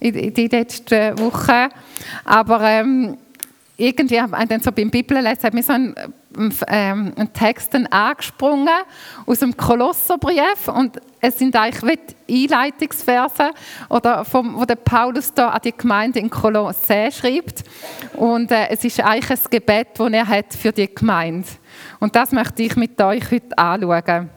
in, die letzten Wochen. Aber ähm, irgendwie haben dann so beim Bibellesen hat mir so ein, ähm, ein Text angesprungen aus dem Kolosserbrief und es sind eigentlich wie Einleitungsverse oder vom, wo der Paulus da an die Gemeinde in Kolosse schreibt und äh, es ist eigentlich ein Gebet, das er hat für die Gemeinde und das möchte ich mit euch heute anschauen.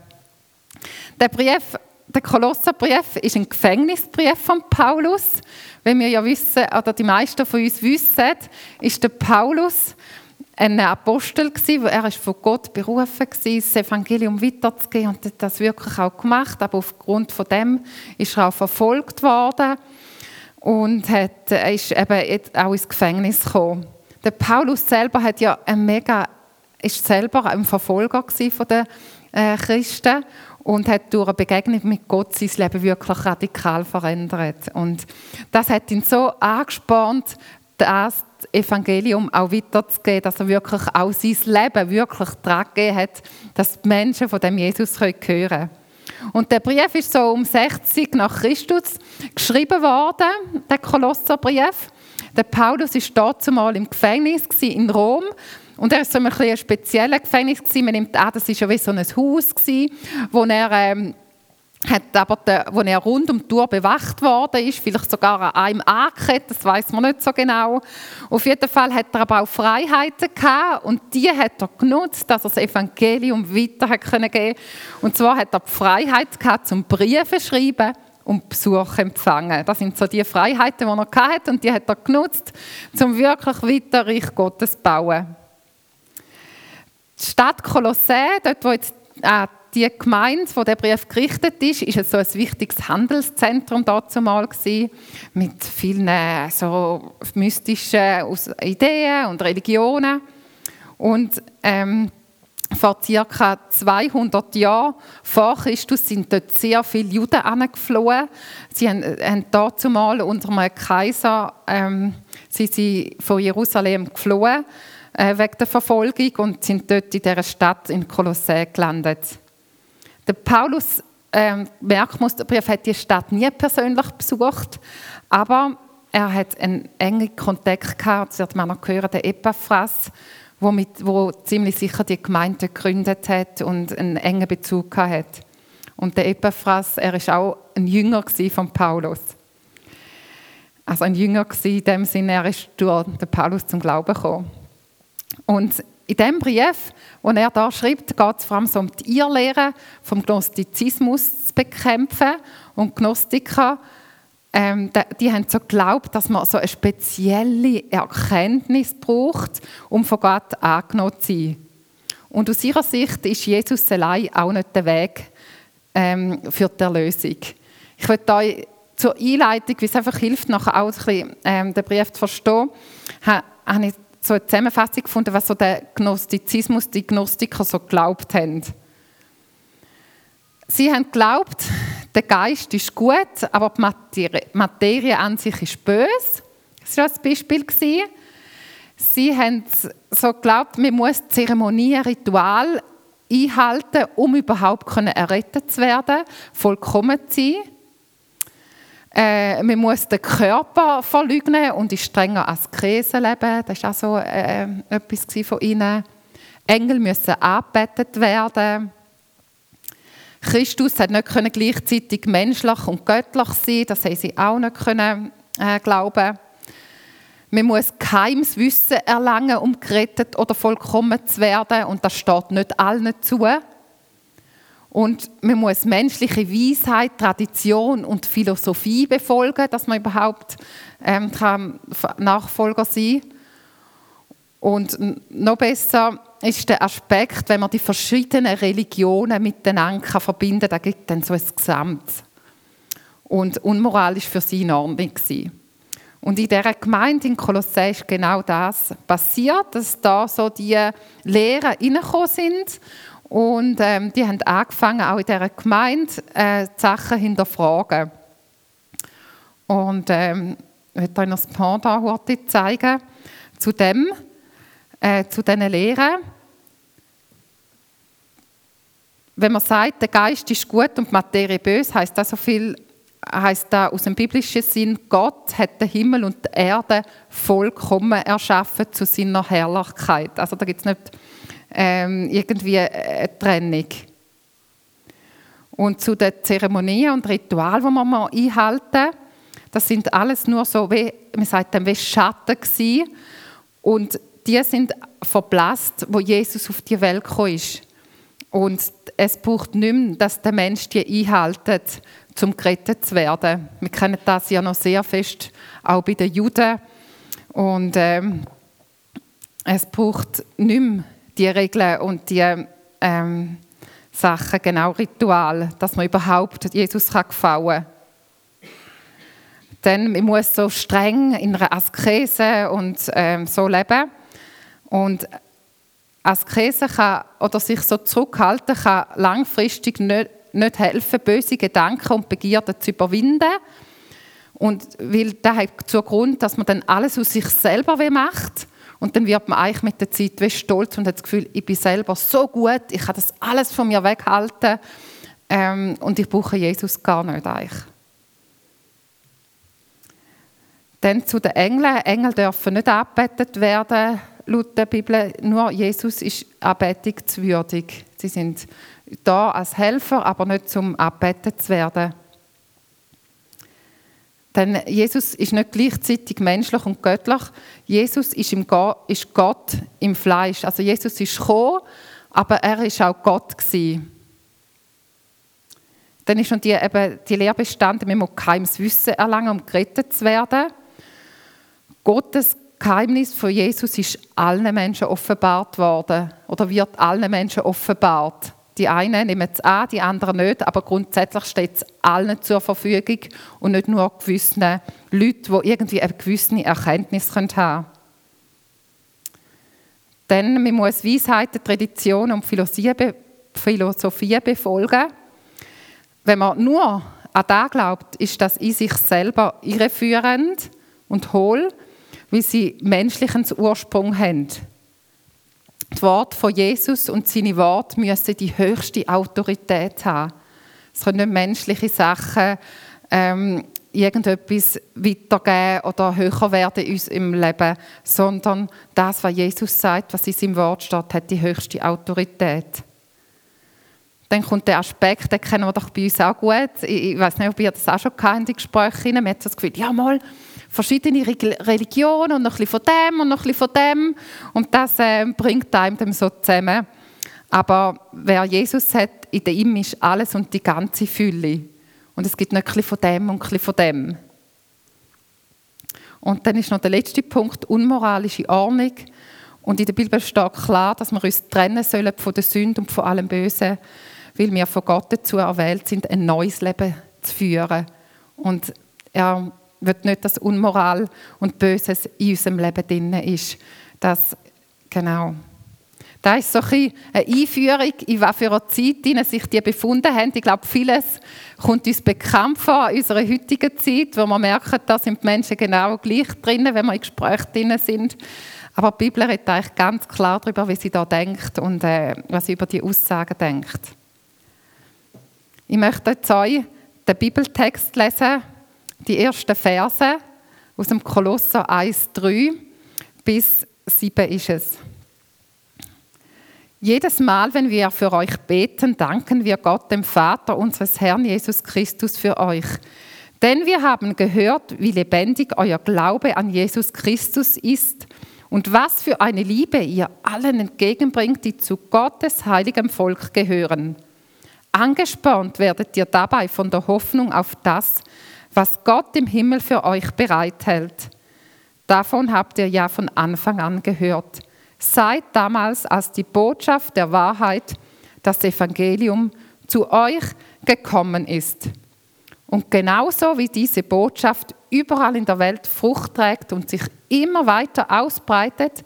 Der Brief der Kolosserbrief ist ein Gefängnisbrief von Paulus. Wenn wir ja wissen, oder die meisten von uns wissen, ist der Paulus ein Apostel gewesen, er ist von Gott berufen gewesen, das Evangelium weiterzugeben und hat das wirklich auch gemacht. Aber aufgrund von dem ist er auch verfolgt worden und hat, ist eben auch ins Gefängnis gekommen. Der Paulus selber hat ja ein mega, ist selber ein Verfolger von den äh, Christen und hat durch eine Begegnung mit Gott sein Leben wirklich radikal verändert. Und das hat ihn so angespornt, das Evangelium auch weiterzugeben, dass er wirklich auch sein Leben wirklich gegeben hat, dass die Menschen von dem Jesus hören können. Und der Brief ist so um 60 nach Christus geschrieben worden, der Kolosserbrief. Der Paulus ist dort zumal im Gefängnis in Rom und er war so ein, ein spezielles Gefängnis. Man nimmt an, das war ja wie so ein Haus, wo er, ähm, hat aber der, wo er rund um die Tour bewacht worden ist, vielleicht sogar an einem angekettet, das weiß man nicht so genau. Auf jeden Fall hat er aber auch Freiheiten gehabt und die hat er genutzt, dass er das Evangelium weiter hat können geben. Und zwar hat er die Freiheit gehabt, zum Briefe schreiben und Besuch empfangen. Das sind so die Freiheiten, die er hatte und die hat er genutzt, um wirklich weiter Reich Gottes zu bauen. Die Stadt Kolossä, dort wo jetzt äh, die Gemeinde, wo der Brief gerichtet ist, ist es so ein wichtiges Handelszentrum dazu mal mit vielen äh, so mystischen Ideen und Religionen. Und ähm, vor ca. 200 Jahren vor Christus sind dort sehr viele Juden angeflohen. Sie haben, äh, haben dazu mal unter einem Kaiser ähm, sie sind von Jerusalem geflohen äh, wegen der Verfolgung und sind dort in dieser Stadt in Kolossä gelandet. Der Paulus ähm, Merkmusterbrief hat die Stadt nie persönlich besucht, aber er hat einen engen Kontakt gehabt, das wird man noch hören, der Epaphras, wo, mit, wo ziemlich sicher die Gemeinde gegründet hat und einen engen Bezug hat. Und der Epaphras, er ist auch ein Jünger von Paulus. Also ein Jünger in dem Sinne, er ist durch den Paulus zum Glauben gekommen. Und in dem Brief, den er da schreibt, geht es vor allem um die Irrlehre vom Gnostizismus zu bekämpfen. Und Gnostiker, ähm, die haben so geglaubt, dass man so eine spezielle Erkenntnis braucht, um von Gott angenommen zu sein. Und aus ihrer Sicht ist Jesus allein auch nicht der Weg ähm, für die Erlösung. Ich möchte euch zur Einleitung, wie es einfach hilft, nachher auch ein bisschen, ähm, den Brief zu verstehen, habe ich so eine Zusammenfassung gefunden, was so der Gnostizismus, die Gnostiker so geglaubt haben. Sie haben geglaubt, der Geist ist gut, aber die Materie, Materie an sich ist böse. Das war das Beispiel. Sie haben so geglaubt, man muss Zeremonien, Ritual einhalten, um überhaupt errettet zu werden, vollkommen zu sein. Äh, man muss den Körper verleugnen und in strenger Askese leben. Das war auch so äh, etwas von ihnen. Engel müssen angebetet werden. Christus hat nicht können gleichzeitig menschlich und göttlich sein. Das haben sie auch nicht können, äh, glauben. Man muss geheimes Wissen erlangen, um gerettet oder vollkommen zu werden. Und das steht nicht allen zu. Und man muss menschliche Weisheit, Tradition und Philosophie befolgen, dass man überhaupt ähm, Nachfolger sein kann. Und noch besser ist der Aspekt, wenn man die verschiedenen Religionen miteinander verbinden kann, da gibt dann so ein Gesamt. Und unmoralisch für sie in Ordnung. Und in dieser Gemeinde in Kolossä ist genau das passiert, dass da so die Lehren reingekommen sind und ähm, die haben angefangen, auch in dieser Gemeinde äh, die Sachen hinterfragen. Und ähm, ich möchte euch das Pendant heute zeigen zu dem, äh, zu diesen Lehren. Wenn man sagt, der Geist ist gut und die Materie böse, heißt das so viel, heißt da aus dem biblischen Sinn, Gott hat den Himmel und die Erde vollkommen erschaffen zu seiner Herrlichkeit. Also da gibt es nicht ähm, irgendwie eine Trennung. Und zu den Zeremonien und Ritualen, die wir einhalten, das sind alles nur so, wie man sagt, wie Schatten gewesen. Und die sind verblasst, wo Jesus auf die Welt gekommen ist. Und es braucht nicht mehr, dass der Mensch die einhaltet, um gerettet zu werden. Wir kennen das ja noch sehr fest, auch bei den Juden. Und ähm, es braucht nicht mehr die Regeln und die ähm, Sachen, genau Ritual, dass man überhaupt Jesus kann gefallen kann. Denn man muss so streng in einer Askese und ähm, so leben. Und Askese kann, oder sich so zurückhalten kann langfristig nicht, nicht helfen, böse Gedanken und Begierden zu überwinden. Und weil das hat zur Grund, dass man dann alles aus sich selber macht und dann wird man eigentlich mit der Zeit wie stolz und hat das Gefühl, ich bin selber so gut, ich kann das alles von mir weghalten ähm, und ich brauche Jesus gar nicht eigentlich. Dann zu den Engeln. Engel dürfen nicht abbetet werden, laut der Bibel. Nur Jesus ist anbetungswürdig. Sie sind da als Helfer, aber nicht zum Abbetet zu werden. Denn Jesus ist nicht gleichzeitig menschlich und göttlich. Jesus ist, im Go ist Gott im Fleisch. Also Jesus ist gekommen, aber er ist auch Gott gewesen. Dann ist schon die, eben die Lehre bestanden, man muss geheimes Wissen erlangen, um gerettet zu werden. Gottes Geheimnis von Jesus ist allen Menschen offenbart worden oder wird allen Menschen offenbart. Die einen nehmen es an, die anderen nicht, aber grundsätzlich steht es allen zur Verfügung und nicht nur gewissen Leuten, die irgendwie eine gewisse Erkenntnis haben können. Denn man muss Weisheiten, Traditionen und Philosophie befolgen. Wenn man nur an das glaubt, ist das in sich selber irreführend und hohl, wie sie menschlichen Ursprung haben. Das Wort von Jesus und seine Worte müssen die höchste Autorität haben. Es können nicht menschliche Sachen ähm, irgendetwas weitergeben oder höher werden in unserem Leben, sondern das, was Jesus sagt, was in seinem Wort steht, hat die höchste Autorität. Dann kommt der Aspekt, den kennen wir doch bei uns auch gut. Ich, ich weiß nicht, ob ihr das auch schon kennt in Gesprächen. Man hat das Gefühl, ja mal, verschiedene Religionen und noch ein bisschen von dem und noch ein bisschen von dem. Und das äh, bringt einem dann so zusammen. Aber wer Jesus hat, in ihm ist alles und die ganze Fülle. Und es gibt noch ein bisschen von dem und ein bisschen von dem. Und dann ist noch der letzte Punkt, unmoralische Ordnung. Und in der Bibel steht klar, dass wir uns trennen sollen von der Sünde und von allem Bösen, weil wir von Gott dazu erwählt sind, ein neues Leben zu führen. Und er wird nicht, dass Unmoral und Böses in unserem Leben drin ist. Das, genau. Das ist so ein eine Einführung, in einer Zeit sich die befunden haben. Ich glaube, vieles kommt uns bekannt vor in unserer heutigen Zeit, wo wir merken, da sind die Menschen genau gleich drin, wenn wir in Gesprächen drin sind. Aber die Bibel redet eigentlich ganz klar darüber, wie sie da denkt und äh, was sie über die Aussagen denkt. Ich möchte jetzt euch den Bibeltext lesen die ersten Verse aus dem Kolosser 1, 3 bis 7 ist es. Jedes Mal, wenn wir für euch beten, danken wir Gott, dem Vater unseres Herrn Jesus Christus, für euch. Denn wir haben gehört, wie lebendig euer Glaube an Jesus Christus ist und was für eine Liebe ihr allen entgegenbringt, die zu Gottes heiligem Volk gehören. Angespornt werdet ihr dabei von der Hoffnung auf das, was Gott im Himmel für euch bereithält. Davon habt ihr ja von Anfang an gehört. Seid damals, als die Botschaft der Wahrheit, das Evangelium, zu euch gekommen ist. Und genauso wie diese Botschaft überall in der Welt Frucht trägt und sich immer weiter ausbreitet,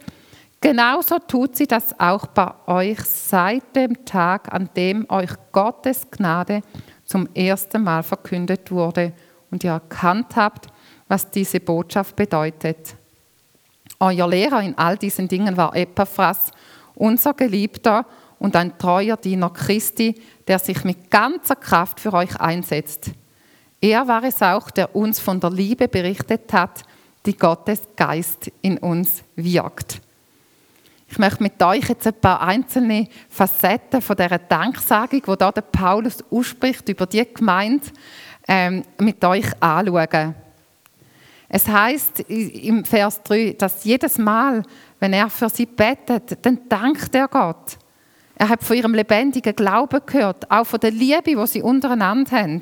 genauso tut sie das auch bei euch seit dem Tag, an dem euch Gottes Gnade zum ersten Mal verkündet wurde und ihr erkannt habt, was diese Botschaft bedeutet. Euer Lehrer in all diesen Dingen war Epaphras, unser Geliebter und ein treuer Diener Christi, der sich mit ganzer Kraft für euch einsetzt. Er war es auch, der uns von der Liebe berichtet hat, die Gottes Geist in uns wirkt. Ich möchte mit euch jetzt ein paar einzelne Facetten von dieser Danksagung, die da der Paulus ausspricht über die Gemeinde, ähm, mit euch anschauen. Es heißt im Vers 3, dass jedes Mal, wenn er für sie betet, dann dankt er Gott. Er hat von ihrem lebendigen Glauben gehört, auch von der Liebe, die sie untereinander haben.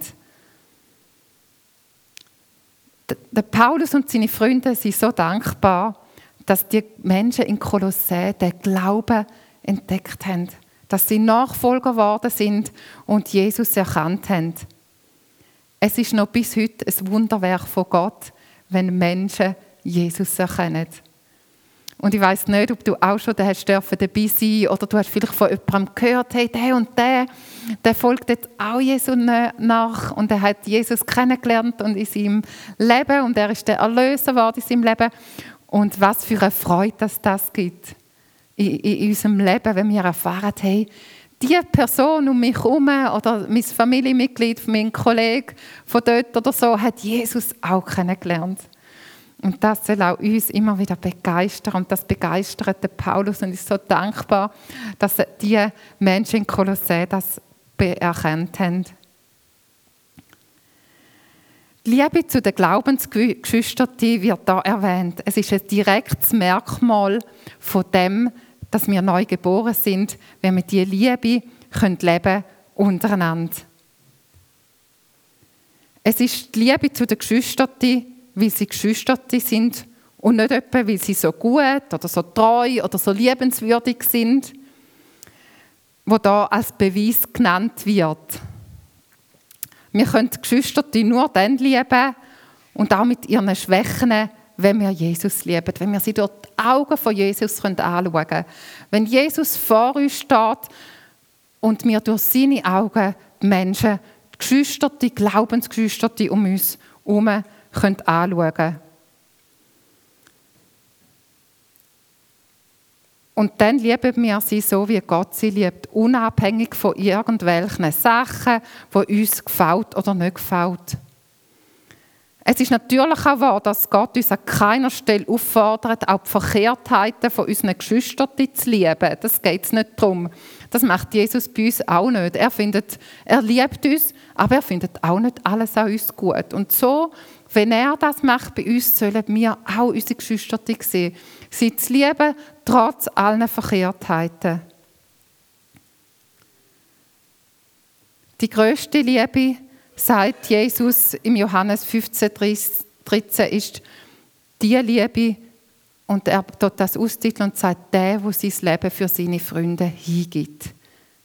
Der Paulus und seine Freunde sind so dankbar, dass die Menschen in Kolossä den Glauben entdeckt haben, dass sie Nachfolger geworden sind und Jesus erkannt haben. Es ist noch bis heute ein Wunderwerk von Gott, wenn Menschen Jesus erkennen. Und ich weiß nicht, ob du auch schon dabei sein oder du hast vielleicht von jemandem gehört, hey, der und der, der folgt jetzt auch Jesus nach und er hat Jesus kennengelernt und in seinem Leben und er ist der Erlöser geworden in seinem Leben. Und was für eine Freude dass das gibt in, in unserem Leben, wenn wir erfahren, hey, die Person um mich herum oder mein Familienmitglied, mein Kollege von dort oder so, hat Jesus auch kennengelernt. Und das soll auch uns immer wieder begeistern. Und das begeistert den Paulus und ist so dankbar, dass die Menschen in Kolossä das erkannt haben. Die Liebe zu den Glaubensgeschwistern wird da erwähnt. Es ist ein direktes Merkmal von dem, dass wir neu geboren sind, wenn wir diese Liebe können leben untereinander. Es ist die Liebe zu den Geschwistern, weil sie Geschwister sind und nicht etwa, weil sie so gut oder so treu oder so liebenswürdig sind, wo da als Beweis genannt wird. Wir können die Geschwister nur dann lieben und auch mit ihren Schwächen, wenn wir Jesus lieben, wenn wir sie durch die Augen von Jesus anschauen können. Wenn Jesus vor uns steht und wir durch seine Augen die Menschen, die Geschwister, die Glaubensgeschwister um uns herum anschauen können. Und dann lieben wir sie so, wie Gott sie liebt, unabhängig von irgendwelchen Sachen, die uns gefällt oder nicht gefällt. Es ist natürlich auch wahr, dass Gott uns an keiner Stelle auffordert, auch die Verkehrtheiten von unseren Geschwistern zu lieben. Das geht es nicht darum. Das macht Jesus bei uns auch nicht. Er, findet, er liebt uns, aber er findet auch nicht alles an uns gut. Und so wenn er das macht bei uns, sollen wir auch unsere Geschwister sehen. Sie zu lieben, trotz allen Verkehrtheiten. Die größte Liebe, sagt Jesus im Johannes 15, 13, ist die Liebe, und er tut das austiteln und sagt, der, wo sein Leben für seine Freunde hingibt.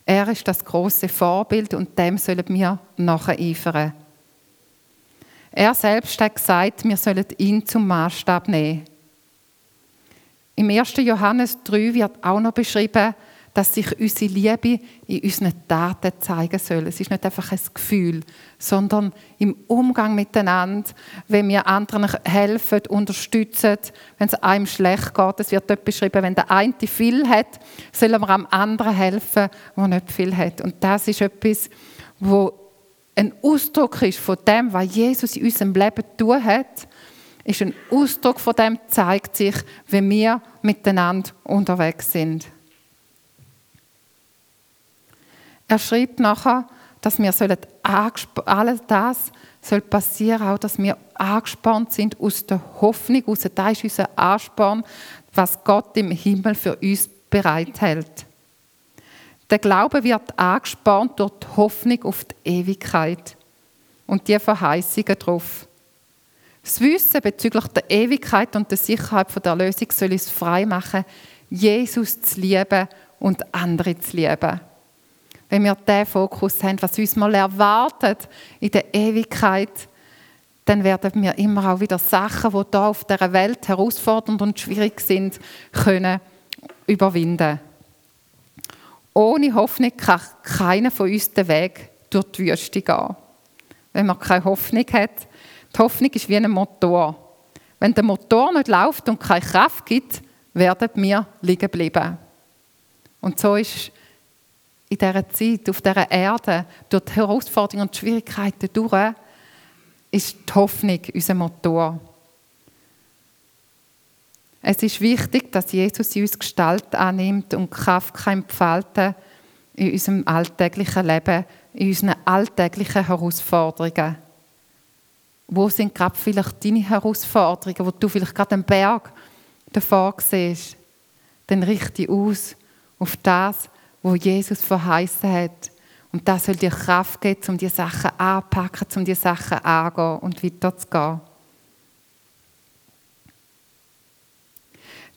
Er ist das große Vorbild und dem sollen wir nacheifern. Er selbst hat gesagt, wir sollen ihn zum Maßstab nehmen. Im 1. Johannes 3 wird auch noch beschrieben, dass sich unsere Liebe in unseren Taten zeigen soll. Es ist nicht einfach ein Gefühl, sondern im Umgang miteinander, wenn wir anderen helfen, unterstützen, wenn es einem schlecht geht. Es wird dort beschrieben, wenn der eine viel hat, sollen wir am anderen helfen, der nicht viel hat. Und das ist etwas, wo ein Ausdruck ist von dem, was Jesus in unserem Leben tun hat, ist ein Ausdruck von dem, zeigt sich, wenn wir miteinander unterwegs sind. Er schreibt nachher, dass wir sollen alles das soll passieren, auch dass wir angespannt sind aus der Hoffnung, aus das ist unser Ansporn, was Gott im Himmel für uns bereithält. Der Glaube wird angespornt durch die Hoffnung auf die Ewigkeit und die Verheißungen darauf. Das Wissen bezüglich der Ewigkeit und der Sicherheit der Erlösung soll uns frei machen, Jesus zu lieben und andere zu lieben. Wenn wir diesen Fokus haben, was uns mal erwartet in der Ewigkeit, dann werden wir immer auch wieder Sachen, die hier auf dieser Welt herausfordernd und schwierig sind, können überwinden. Ohne Hoffnung kann keiner von uns den Weg durch die Wüste gehen. Wenn man keine Hoffnung hat, die Hoffnung ist wie ein Motor. Wenn der Motor nicht läuft und keine Kraft gibt, werden wir liegen bleiben. Und so ist in dieser Zeit, auf dieser Erde, durch die Herausforderungen und die Schwierigkeiten durch, ist die Hoffnung unser Motor. Es ist wichtig, dass Jesus in uns Gestalt annimmt und Kraft kann in unserem alltäglichen Leben, in unseren alltäglichen Herausforderungen. Wo sind gerade vielleicht deine Herausforderungen, wo du vielleicht gerade einen Berg davor siehst? Dann richte aus auf das, wo Jesus verheißen hat. Und das soll dir Kraft geben, um die Sachen anzupacken, um die Sachen anzugehen und weiterzugehen.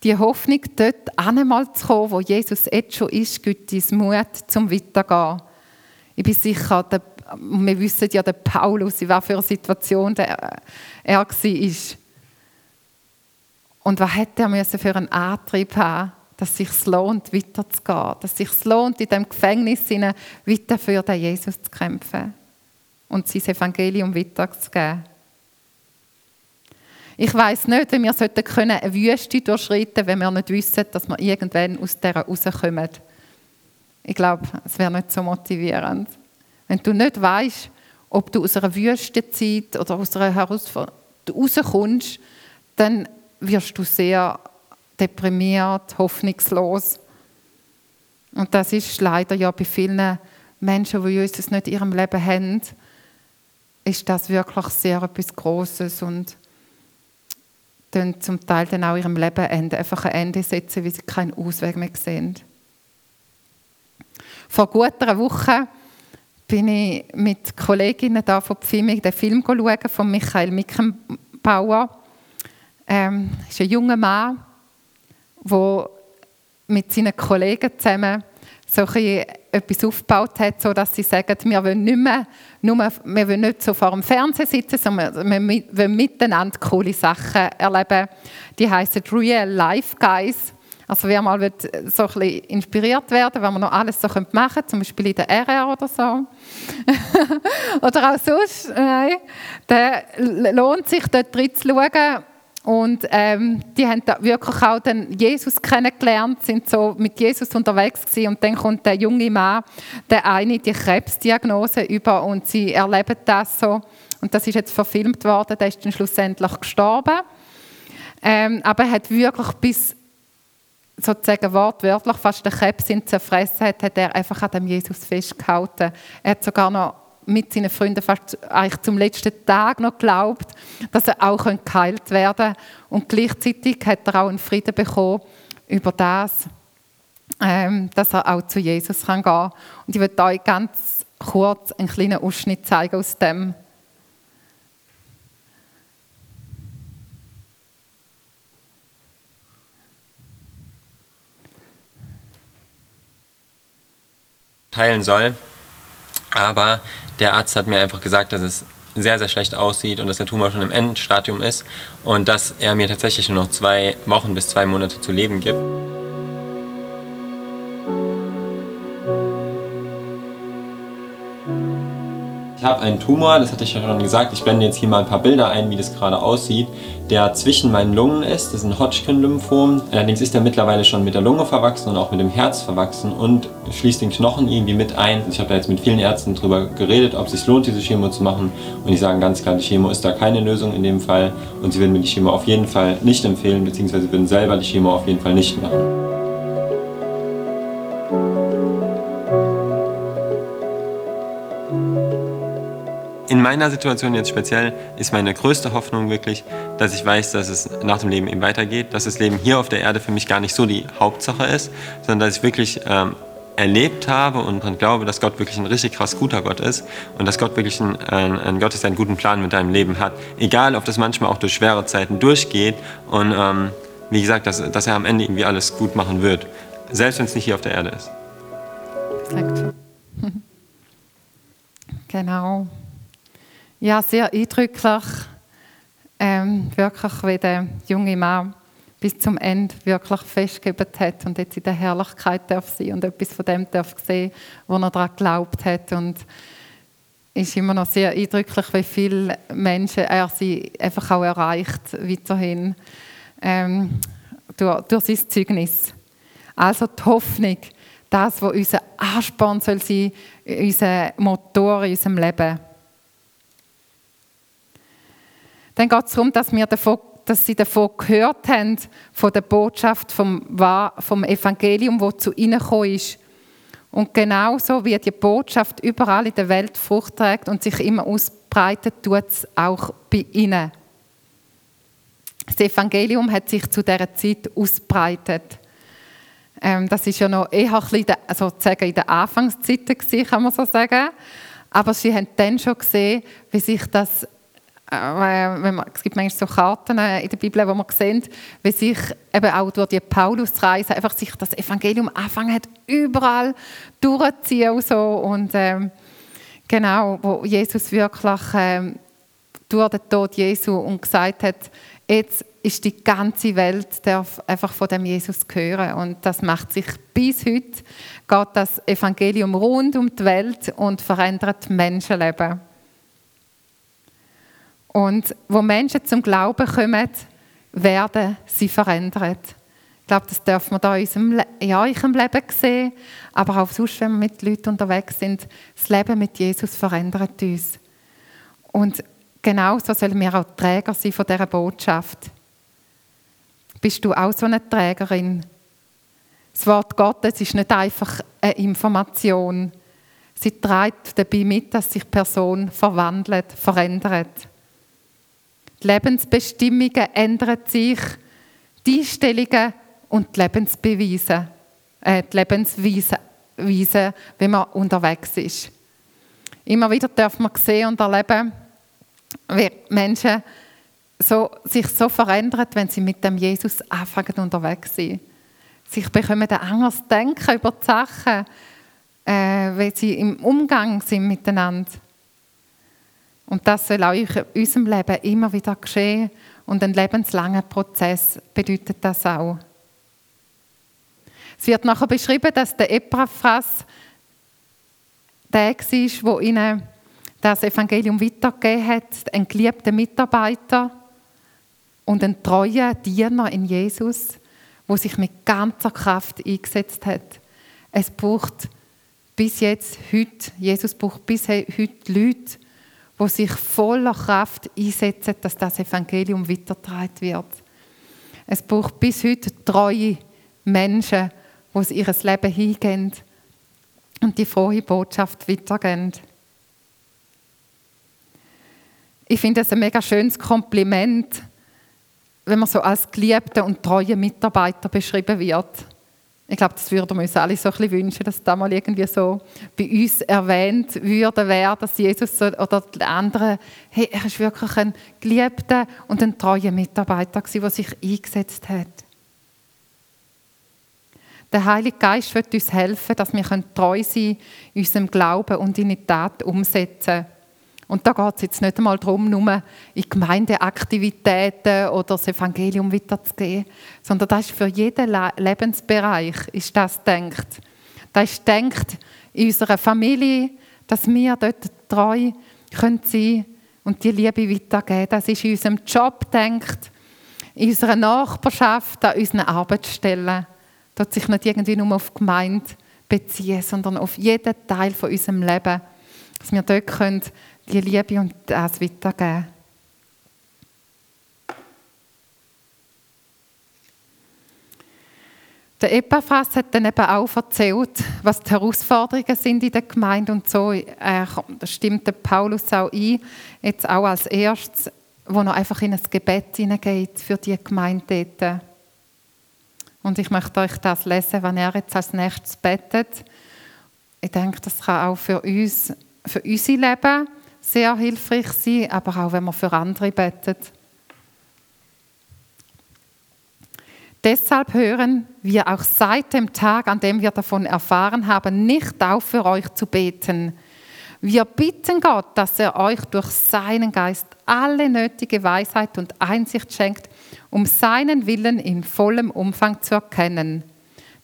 Die Hoffnung, dort einmal zu kommen, wo Jesus jetzt schon ist, gibt uns Mut zum Weitergehen. Ich bin sicher, der, wir wissen ja, der Paulus, in welcher Situation der, er war. Und was hätte er für einen Antrieb haben dass es sich lohnt, weiterzugehen, dass es sich lohnt, in diesem Gefängnis weiter für den Jesus zu kämpfen und sein Evangelium weiterzugeben. Ich weiß nicht, wie wir eine Wüste durchschreiten wenn wir nicht wissen, dass wir irgendwann aus dieser rauskommen. Ich glaube, es wäre nicht so motivierend. Wenn du nicht weißt, ob du aus einer Wüstenzeit oder aus einer Herausforderung rauskommst, dann wirst du sehr deprimiert, hoffnungslos. Und das ist leider ja bei vielen Menschen, die Jesus nicht in ihrem Leben haben, ist das wirklich sehr etwas Großes und dann zum Teil dann auch ihrem Leben Ende, einfach ein Ende setzen, weil sie keinen Ausweg mehr sehen. Vor gut einer Woche bin ich mit Kolleginnen da von Pfimig den Film schauen von Michael Mickenbauer. Ähm, ist ein junger Mann, der mit seinen Kollegen zusammen so etwas aufgebaut hat, so dass sie sagen, wir wollen nicht mehr, nur, wir wollen nicht so vor dem Fernsehen sitzen, sondern wir wollen miteinander coole Sachen erleben. Die heißen Real Life Guys. Also wer mal so ein bisschen inspiriert werden, wenn man noch alles so machen könnte, zum Beispiel in der RR oder so, oder auch sonst, nein, dann lohnt sich dort drin zu schauen und ähm, die haben da wirklich auch den Jesus kennengelernt, sind so mit Jesus unterwegs gewesen. Und dann kommt der junge Mann, der eine die Krebsdiagnose über und sie erleben das so. Und das ist jetzt verfilmt worden. Der ist dann schlussendlich gestorben. Ähm, aber er hat wirklich bis sozusagen wortwörtlich fast den Krebs in zerfressen hat, hat er einfach an dem Jesus festgehalten. Er hat sogar noch mit seinen Freunden fast eigentlich zum letzten Tag noch geglaubt, dass er auch geheilt werden könnte. Und gleichzeitig hat er auch einen Frieden bekommen über das, ähm, dass er auch zu Jesus kann gehen kann. Und ich möchte euch ganz kurz einen kleinen Ausschnitt zeigen aus dem. teilen soll. Aber der Arzt hat mir einfach gesagt, dass es sehr, sehr schlecht aussieht und dass der Tumor schon im Endstadium ist und dass er mir tatsächlich nur noch zwei Wochen bis zwei Monate zu leben gibt. Einen Tumor, das hatte ich ja schon gesagt. Ich blende jetzt hier mal ein paar Bilder ein, wie das gerade aussieht, der zwischen meinen Lungen ist. Das ist ein Hodgkin-Lymphom. Allerdings ist er mittlerweile schon mit der Lunge verwachsen und auch mit dem Herz verwachsen und schließt den Knochen irgendwie mit ein. Ich habe da jetzt mit vielen Ärzten darüber geredet, ob es sich lohnt, diese Chemo zu machen. Und die sagen ganz klar, die Chemo ist da keine Lösung in dem Fall. Und sie würden mir die Chemo auf jeden Fall nicht empfehlen, beziehungsweise würden selber die Chemo auf jeden Fall nicht machen. Meiner Situation jetzt speziell ist meine größte Hoffnung wirklich, dass ich weiß, dass es nach dem Leben eben weitergeht, dass das Leben hier auf der Erde für mich gar nicht so die Hauptsache ist, sondern dass ich wirklich ähm, erlebt habe und daran glaube, dass Gott wirklich ein richtig krass guter Gott ist und dass Gott wirklich ein, ein, ein Gott ist, der einen guten Plan mit deinem Leben hat. Egal, ob das manchmal auch durch schwere Zeiten durchgeht und ähm, wie gesagt, dass, dass er am Ende irgendwie alles gut machen wird, selbst wenn es nicht hier auf der Erde ist. Exakt. genau. Ja, sehr eindrücklich. Ähm, wirklich, wie der junge Mann bis zum Ende wirklich festgegeben hat und jetzt in der Herrlichkeit darf sein und etwas von dem darf sehen, wo er daran geglaubt hat. Und es ist immer noch sehr eindrücklich, wie viele Menschen er sie einfach auch erreicht, weiterhin ähm, durch, durch sein Zeugnis. Also die Hoffnung, das, was unser Ansporn soll sein, unser Motor in unserem Leben. Dann geht es darum, dass, wir davon, dass sie davon gehört haben, von der Botschaft vom, vom Evangelium, wo zu ihnen gekommen ist. Und genauso wie die Botschaft überall in der Welt Frucht trägt und sich immer ausbreitet, tut es auch bei ihnen. Das Evangelium hat sich zu dieser Zeit ausbreitet. Ähm, das ist ja noch eher ein bisschen, in den Anfangszeiten gewesen, kann man so sagen. Aber sie haben dann schon gesehen, wie sich das, man, es gibt manchmal so Karten äh, in der Bibel, wo man sieht, wie sich eben auch durch die Paulusreise einfach sich das Evangelium anfangen hat, überall durchzuziehen und so. Und ähm, genau, wo Jesus wirklich ähm, durch den Tod Jesu und gesagt hat, jetzt ist die ganze Welt darf einfach von dem Jesus hören und das macht sich bis heute geht das Evangelium rund um die Welt und verändert Menschenleben. Und wo Menschen zum Glauben kommen, werden sie verändert. Ich glaube, das dürfen wir da in unserem, in eurem Leben sehen, aber auch sonst, wenn wir mit Leuten unterwegs sind. Das Leben mit Jesus verändert uns. Und genauso sollen wir auch Träger sein von dieser Botschaft. Bist du auch so eine Trägerin? Das Wort Gottes ist nicht einfach eine Information. Sie trägt dabei mit, dass sich Person verwandelt, verändert. Die Lebensbestimmungen ändern sich, die Einstellungen und die Lebensbeweise, äh, die Lebensweise, wenn man unterwegs ist. Immer wieder darf man sehen und erleben, wie Menschen so, sich so verändern, wenn sie mit dem Jesus anfangen unterwegs sind. Sie bekommen ein anderes Denken über die Sachen, äh, wenn sie im Umgang sind miteinander. Und das soll auch in unserem Leben immer wieder geschehen. Und ein lebenslanger Prozess bedeutet das auch. Es wird nachher beschrieben, dass der Epaphras der war, der ihnen das Evangelium weitergegeben hat, ein geliebter Mitarbeiter und ein treuer Diener in Jesus, wo sich mit ganzer Kraft eingesetzt hat. Es braucht bis jetzt, heute, Jesus braucht bis heute Leute, die sich voller Kraft einsetzen, dass das Evangelium weitergetragen wird. Es braucht bis heute treue Menschen, die ihr Leben hingehen und die frohe Botschaft weitergeben. Ich finde es ein mega schönes Kompliment, wenn man so als geliebter und treuer Mitarbeiter beschrieben wird. Ich glaube, das würden wir uns alle so ein bisschen wünschen, dass das mal irgendwie so bei uns erwähnt würde, wäre, dass Jesus so, oder die anderen, hey, er ist wirklich ein geliebter und ein treuer Mitarbeiter gewesen, der sich eingesetzt hat. Der Heilige Geist wird uns helfen, dass wir treu sein können, unserem Glauben und in die Tat umsetzen. Und da geht es jetzt nicht einmal darum, nur in Gemeindeaktivitäten oder das Evangelium weiterzugehen, sondern das ist für jeden Lebensbereich ist das denkt. Das ist denkt in unserer Familie, dass wir dort treu können sein und die Liebe weitergeben. Das ist in unserem Job denkt, in unserer Nachbarschaft, an unseren Arbeitsstellen. Dort sich nicht irgendwie nur auf die Gemeinde beziehen, sondern auf jeden Teil von unserem Leben, dass wir dort können die Liebe und das weitergeben. Der Epaphras hat dann eben auch erzählt, was die Herausforderungen sind in der Gemeinde und so. Er, stimmt der Paulus auch ein, jetzt auch als erstes, wo er einfach in ein Gebet hineingeht für die Gemeinde dort. Und ich möchte euch das lesen, wenn er jetzt als nächstes betet. Ich denke, das kann auch für uns, für unser Leben sehr hilfreich sein, aber auch wenn man für andere betet. Deshalb hören wir auch seit dem Tag, an dem wir davon erfahren haben, nicht auf für euch zu beten. Wir bitten Gott, dass er euch durch seinen Geist alle nötige Weisheit und Einsicht schenkt, um seinen Willen in vollem Umfang zu erkennen.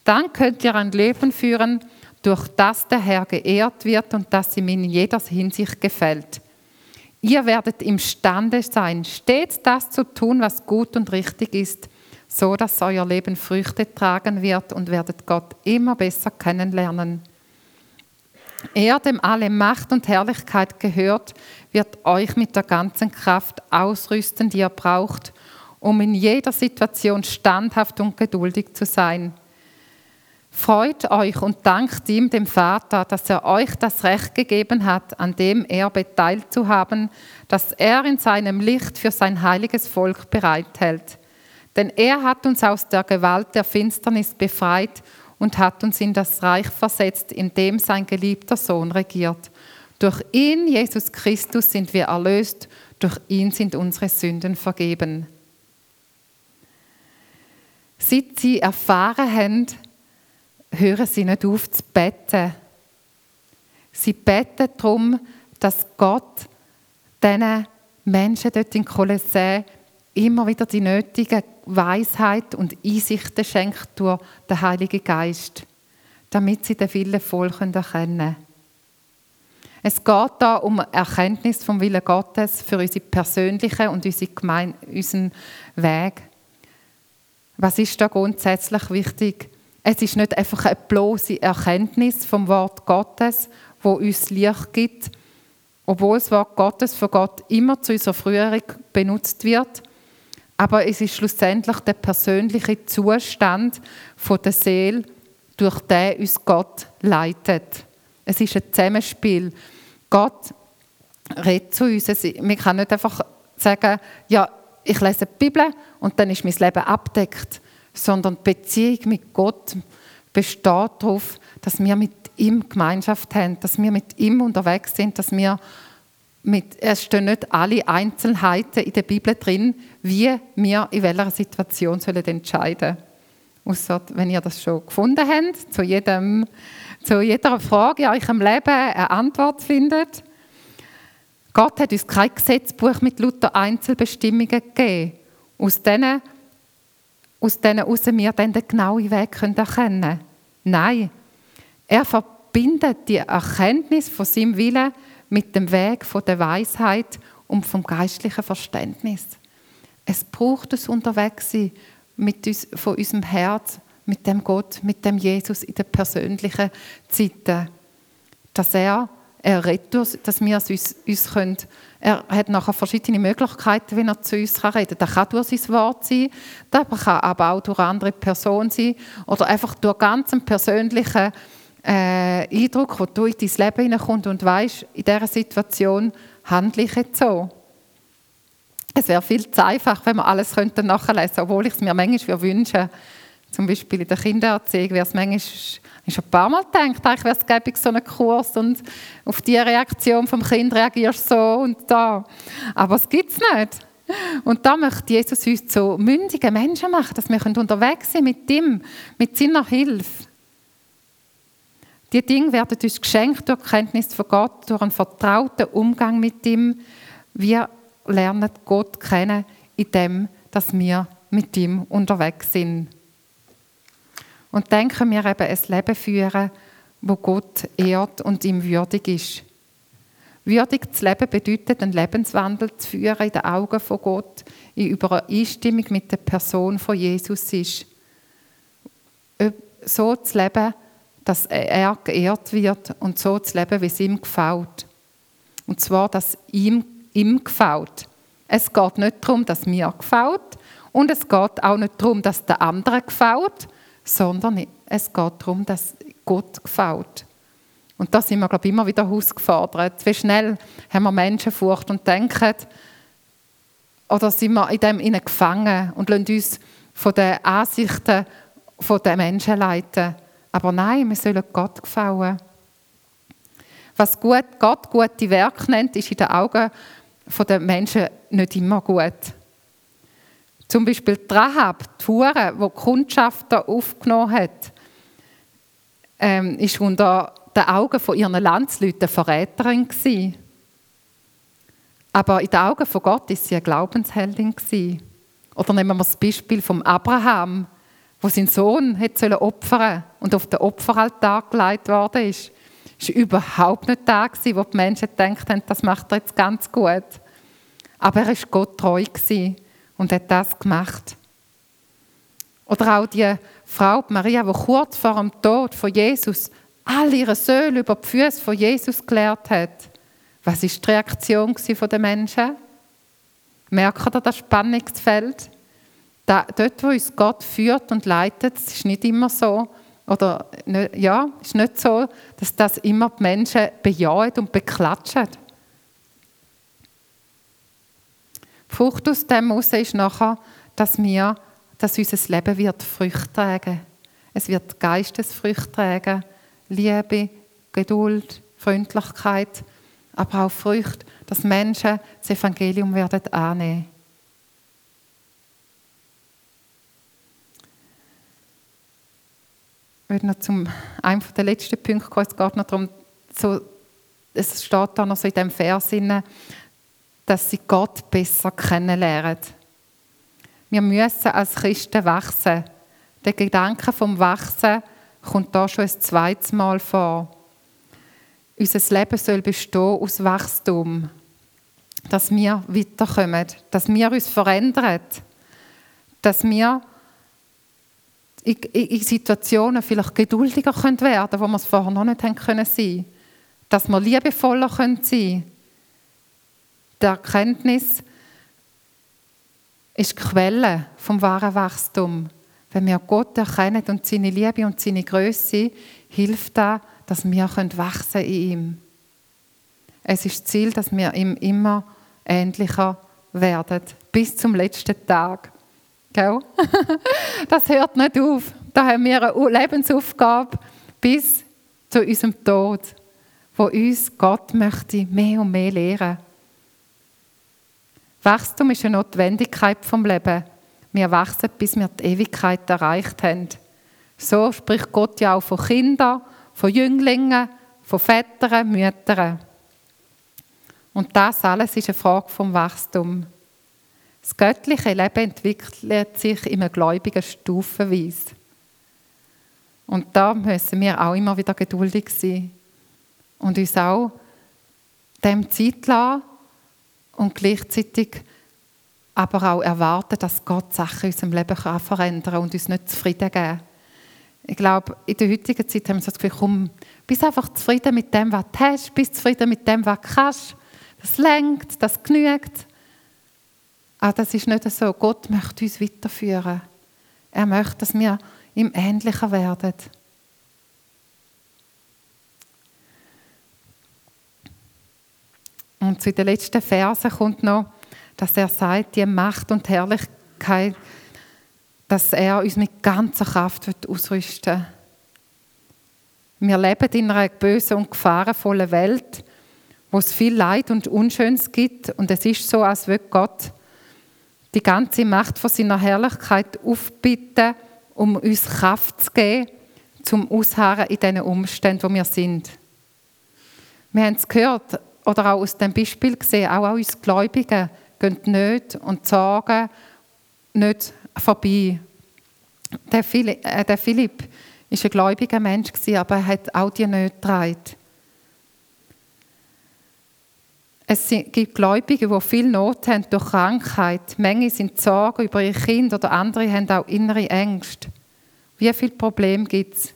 Dann könnt ihr ein Leben führen, durch das der Herr geehrt wird und das ihm in jeder Hinsicht gefällt. Ihr werdet imstande sein, stets das zu tun, was gut und richtig ist, so dass euer Leben Früchte tragen wird und werdet Gott immer besser kennenlernen. er, dem alle Macht und Herrlichkeit gehört, wird euch mit der ganzen Kraft ausrüsten, die ihr braucht, um in jeder Situation standhaft und geduldig zu sein. Freut euch und dankt ihm, dem Vater, dass er euch das Recht gegeben hat, an dem er beteiligt zu haben, dass er in seinem Licht für sein heiliges Volk bereithält. Denn er hat uns aus der Gewalt der Finsternis befreit und hat uns in das Reich versetzt, in dem sein geliebter Sohn regiert. Durch ihn, Jesus Christus, sind wir erlöst, durch ihn sind unsere Sünden vergeben. Seit sie erfahren haben, hören sie nicht auf zu beten. Sie beten darum, dass Gott diesen Menschen dort in Kolossä immer wieder die nötige Weisheit und Einsichten schenkt durch den Heiligen Geist, damit sie den Willen voll erkennen können. Es geht da um Erkenntnis vom Willen Gottes für unsere persönliche und unsere Gemeinde, unseren Weg. Was ist da grundsätzlich wichtig? Es ist nicht einfach eine bloße Erkenntnis vom Wort Gottes, wo uns Licht gibt, obwohl das Wort Gottes für Gott immer zu unserer Früherung benutzt wird. Aber es ist schlussendlich der persönliche Zustand von der Seele, durch den uns Gott leitet. Es ist ein Zusammenspiel. Gott redet zu uns. Man kann nicht einfach sagen, ja, ich lese die Bibel und dann ist mein Leben abdeckt sondern die Beziehung mit Gott besteht darauf, dass wir mit ihm Gemeinschaft haben, dass wir mit ihm unterwegs sind, dass wir mit, es stehen nicht alle Einzelheiten in der Bibel drin, wie wir in welcher Situation sollen entscheiden sollen. Ausser, wenn ihr das schon gefunden habt, zu, jedem, zu jeder Frage in eurem Leben eine Antwort findet. Gott hat uns kein Gesetzbuch mit lauter Einzelbestimmungen gegeben. Aus diesen aus denen heraus wir dann den genauen Weg erkennen können. Nein, er verbindet die Erkenntnis von seinem Willen mit dem Weg von der Weisheit und vom geistlichen Verständnis. Es braucht es Unterwegssein mit uns, von unserem Herz, mit dem Gott, mit dem Jesus in den persönlichen Zeiten, dass er er redet, dass wir uns, uns können. Er hat nachher verschiedene Möglichkeiten, wie er zu uns reden kann. Das kann durch sein Wort sein, das kann aber auch durch andere Person sein oder einfach durch ganz einen persönlichen äh, Eindruck, wo du in dein Leben hineinkommst und weißt, in dieser Situation handle ich jetzt so. Es wäre viel zu einfach, wenn wir alles nachlesen könnten, obwohl ich es mir manchmal wünsche. Zum Beispiel in der Kindererziehung wäre es manchmal ich ein paar Mal gedacht, eigentlich wäre es gäbe so einen Kurs und auf die Reaktion vom Kind reagierst du so und da. Aber es gibt es nicht. Und da möchte Jesus uns zu mündigen Menschen machen, dass wir unterwegs sind mit ihm, mit seiner Hilfe. Die Dinge werden uns geschenkt durch die Kenntnis von Gott, durch einen vertrauten Umgang mit ihm. Wir lernen Gott kennen, indem dass wir mit ihm unterwegs sind. Und dann können wir eben ein Leben führen, wo Gott ehrt und ihm würdig ist. Würdig zu leben bedeutet, einen Lebenswandel zu führen in den Augen von Gott, in Übereinstimmung mit der Person von Jesus ist. So zu leben, dass er geehrt wird und so zu leben, wie es ihm gefällt. Und zwar, dass ihm, ihm gefällt. Es geht nicht darum, dass mir gefällt und es geht auch nicht darum, dass der andere gefällt, sondern es geht darum, dass Gott gefällt. Und da sind wir, glaube ich, immer wieder herausgefordert. Wie schnell haben wir Menschenfurcht und denken, oder sind wir in dem innen gefangen und lassen uns von den Ansichten der Menschen leiten. Aber nein, wir sollen Gott gefallen. Was Gott gute Werke nennt, ist in den Augen der Menschen nicht immer gut. Zum Beispiel die Rahab, die Hure, die die Kundschaft aufgenommen hat, ähm, ist unter den Augen von ihren Landsleuten Verräterin gewesen. Aber in den Augen von Gott ist sie eine Glaubensheldin gewesen. Oder nehmen wir das Beispiel von Abraham, wo sein Sohn hätte opfern und auf den Opferaltar gelegt worden ist. Es war überhaupt nicht da, wo die Menschen gedacht haben, das macht er jetzt ganz gut. Aber er war Gott treu. Gewesen und hat das gemacht. Oder auch die Frau Maria, die kurz vor dem Tod von Jesus all ihre Söhne über die Füße von Jesus gelehrt hat, was ist die Reaktion der Menschen? Merkt ihr das Spannungsfeld? Dort, wo uns Gott führt und leitet, ist nicht immer so, oder ja, ist nicht so, dass das immer die Menschen bejahen und beklatschen. Die Frucht aus dem heraus ist nachher, dass wir, dass unser Leben wird Früchte tragen. Es wird Geistesfrüchte tragen, Liebe, Geduld, Freundlichkeit, aber auch Früchte, dass Menschen das Evangelium werden annehmen. Ich würde noch zum einem der letzten Punkte kommen. Es geht noch darum, so, es steht da noch so in dem Vers, dass sie Gott besser kennenlernen. Wir müssen als Christen wachsen. Der Gedanke vom Wachsen kommt da schon ein zweites Mal vor. Unser Leben soll bestehen aus Wachstum. Dass wir weiterkommen, dass wir uns verändern, dass wir in, Situationen vielleicht geduldiger werden können, wo wir es vorher noch nicht haben können. Dass wir liebevoller sein können. Die Erkenntnis ist die Quelle vom wahren Wachstum. Wenn wir Gott erkennen und seine Liebe und seine Größe, hilft das, dass wir wachsen in ihm. Es ist das Ziel, dass wir ihm immer ähnlicher werden, bis zum letzten Tag. das hört nicht auf. Da haben wir eine Lebensaufgabe bis zu unserem Tod, wo uns Gott möchte mehr und mehr lehren. Wachstum ist eine Notwendigkeit vom Leben. Wir wachsen, bis wir die Ewigkeit erreicht haben. So spricht Gott ja auch von Kindern, von Jünglingen, von Vätern, Müttern. Und das alles ist eine Frage vom Wachstum. Das göttliche Leben entwickelt sich in einem Gläubigen stufenweise. Und da müssen wir auch immer wieder geduldig sein und uns auch dem Zeit lassen und gleichzeitig aber auch erwarten, dass Gott Sachen in unserem Leben verändern kann und uns nicht zufrieden geben. Ich glaube, in der heutigen Zeit haben wir das Gefühl, komm, bist einfach zufrieden mit dem, was du hast, bist zufrieden mit dem, was du kannst. Das lenkt, das genügt. Aber das ist nicht so. Gott möchte uns weiterführen. Er möchte, dass wir ihm ähnlicher werden. Und zu den letzten Versen kommt noch, dass er sagt, die Macht und Herrlichkeit, dass er uns mit ganzer Kraft ausrüsten will. Wir leben in einer bösen und gefahrenvollen Welt, wo es viel Leid und Unschönes gibt. Und es ist so, als würde Gott die ganze Macht von seiner Herrlichkeit aufbitten, um uns Kraft zu geben, zum Ausharren in diesen Umständen, wo wir sind. Wir haben es gehört, oder auch aus dem Beispiel gesehen, auch an uns Gläubigen gehen Nöte und Sorgen nicht vorbei. Der Philipp, äh, der Philipp ist ein gläubiger Mensch, aber er hat auch die Nöte getragen. Es gibt Gläubige, die viel Not haben durch Krankheit. Menge sind Sorgen über ihr Kind oder andere haben auch innere Ängste. Wie viele Probleme gibt es?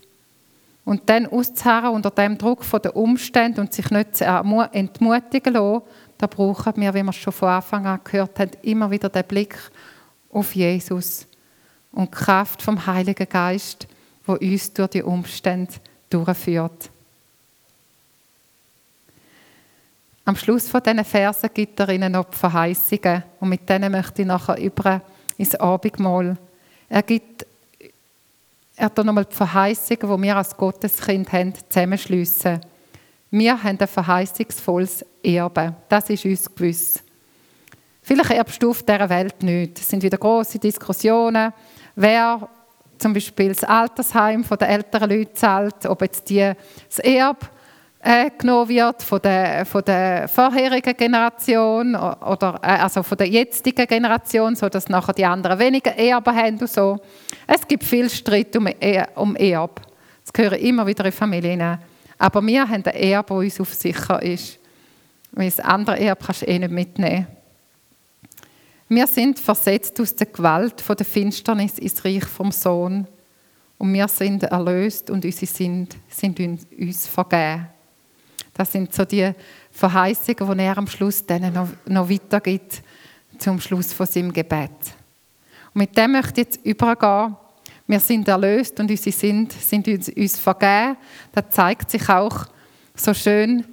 Und dann auszuharren unter dem Druck der Umstände und sich nicht zu entmutigen lassen, da brauchen wir, wie wir es schon von Anfang an gehört haben, immer wieder den Blick auf Jesus und die Kraft vom Heiligen Geist, wo uns durch die Umstände durchführt. Am Schluss von diesen Versen gibt er ihnen noch die Verheißungen und mit denen möchte ich nachher über ins Abendmahl. Er gibt er hat nochmal die Verheißungen, die wir als Gotteskind haben, zusammenschliessen. Wir haben ein verheißungsvolles Erbe. Das ist uns gewiss. Vielleicht erbst du auf dieser Welt nicht. Es sind wieder große Diskussionen, wer zum Beispiel das Altersheim der älteren Leute zahlt, ob jetzt die das Erbe äh, genommen wird von der, von der vorherigen Generation oder äh, also von der jetzigen Generation, so dass nachher die anderen weniger Erben haben und so. Es gibt viel Streit um, e um Erbe. Das gehören immer wieder in Familien. Aber wir haben ein Erbe, das uns auf sicher ist. Weil das andere Erbe kannst du eh nicht mitnehmen. Wir sind versetzt aus der Gewalt von der Finsternis ins Reich vom Sohn. und wir sind erlöst und unsere sind, sind uns vergeben. Das sind so die Verheißungen, die er am Schluss denen noch, noch weitergibt, zum Schluss von seinem Gebet. Und mit dem möchte ich jetzt übergehen. Wir sind erlöst und unsere sind, sind uns, uns vergeben. Das zeigt sich auch so schön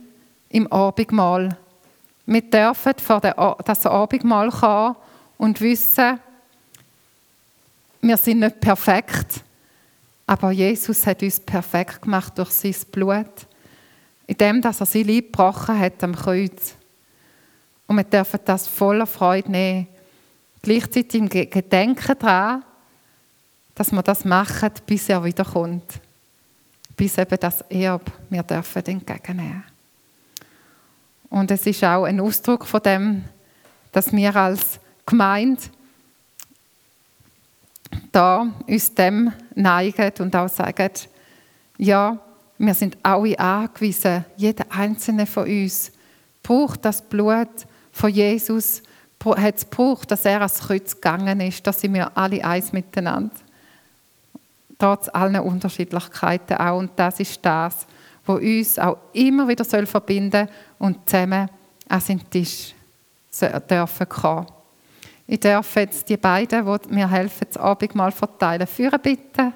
im Abendmahl. Wir dürfen vor das Abendmahl kommen und wissen, wir sind nicht perfekt, aber Jesus hat uns perfekt gemacht durch sein Blut, indem dass er sein Leib gebrochen hat am Kreuz. Und wir dürfen das voller Freude nehmen. Gleichzeitig im Gedenken daran, dass wir das machen, bis er wiederkommt. Bis eben das Erbe wir dürfen entgegennehmen. Und es ist auch ein Ausdruck von dem, dass wir als Gemeinde da uns dem neigen und auch sagen, ja, wir sind alle angewiesen, jeder einzelne von uns braucht das Blut von Jesus, hat es gebraucht, dass er ans Kreuz gegangen ist, dass sind wir alle eins miteinander. Trotz allen Unterschiedlichkeiten auch. Und das ist das, was uns auch immer wieder verbinden soll und zusammen an den Tisch dürfen kommen. Ich darf jetzt die beiden, die mir helfen, das Abendmahl verteilen, führen bitten.